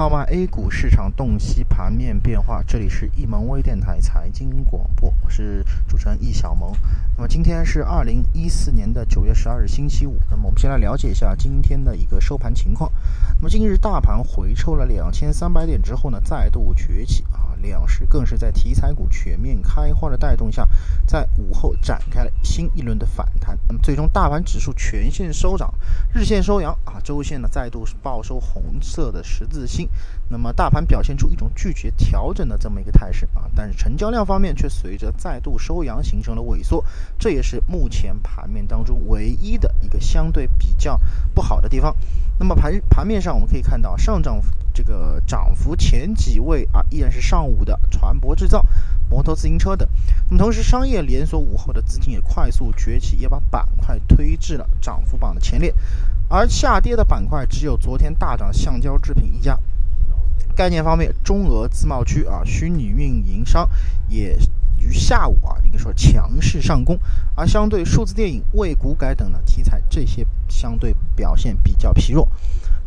号码 A 股市场洞悉盘面变化，这里是易盟微电台财经广播，我是主持人易小萌。那么今天是二零一四年的九月十二日，星期五。那么我们先来了解一下今天的一个收盘情况。那么今日大盘回抽了两千三百点之后呢，再度崛起啊。两市更是在题材股全面开花的带动下，在午后展开了新一轮的反弹。那么最终大盘指数全线收涨，日线收阳啊，周线呢再度是报收红色的十字星。那么大盘表现出一种拒绝调整的这么一个态势啊，但是成交量方面却随着再度收阳形成了萎缩，这也是目前盘面当中唯一的一个相对比较不好的地方。那么盘盘面上我们可以看到上涨。这个涨幅前几位啊，依然是上午的船舶制造、摩托自行车等。那么同时，商业连锁午后的资金也快速崛起，也把板块推至了涨幅榜的前列。而下跌的板块只有昨天大涨橡胶制品一家。概念方面，中俄自贸区啊，虚拟运营商也于下午啊，应该说强势上攻。而相对数字电影、未股改等的题材，这些相对表现比较疲弱。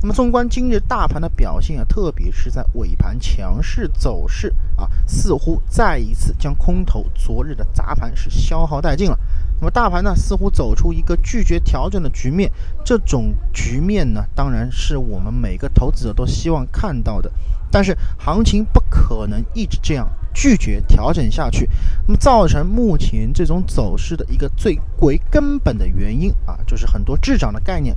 那么，纵观今日大盘的表现啊，特别是在尾盘强势走势啊，似乎再一次将空头昨日的砸盘是消耗殆尽了。那么，大盘呢，似乎走出一个拒绝调整的局面。这种局面呢，当然是我们每个投资者都希望看到的。但是，行情不可能一直这样拒绝调整下去。那么，造成目前这种走势的一个最为根本的原因啊，就是很多滞涨的概念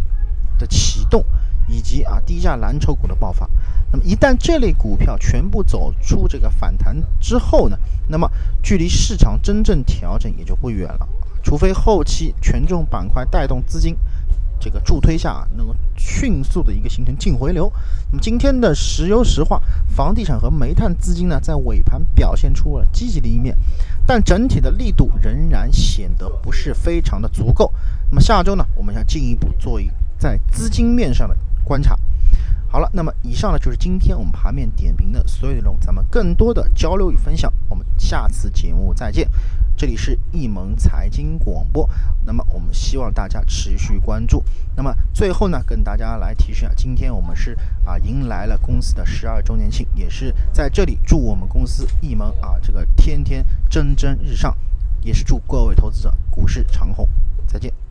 的启动。以及啊低价蓝筹股的爆发，那么一旦这类股票全部走出这个反弹之后呢，那么距离市场真正调整也就不远了。除非后期权重板块带动资金这个助推下，能够迅速的一个形成净回流。那么今天的石油石化、房地产和煤炭资金呢，在尾盘表现出了积极的一面，但整体的力度仍然显得不是非常的足够。那么下周呢，我们要进一步做一在资金面上的。观察好了，那么以上呢就是今天我们盘面点评的所有内容，咱们更多的交流与分享，我们下次节目再见。这里是易盟财经广播，那么我们希望大家持续关注。那么最后呢，跟大家来提示一下，今天我们是啊迎来了公司的十二周年庆，也是在这里祝我们公司易盟啊这个天天蒸蒸日上，也是祝各位投资者股市长虹，再见。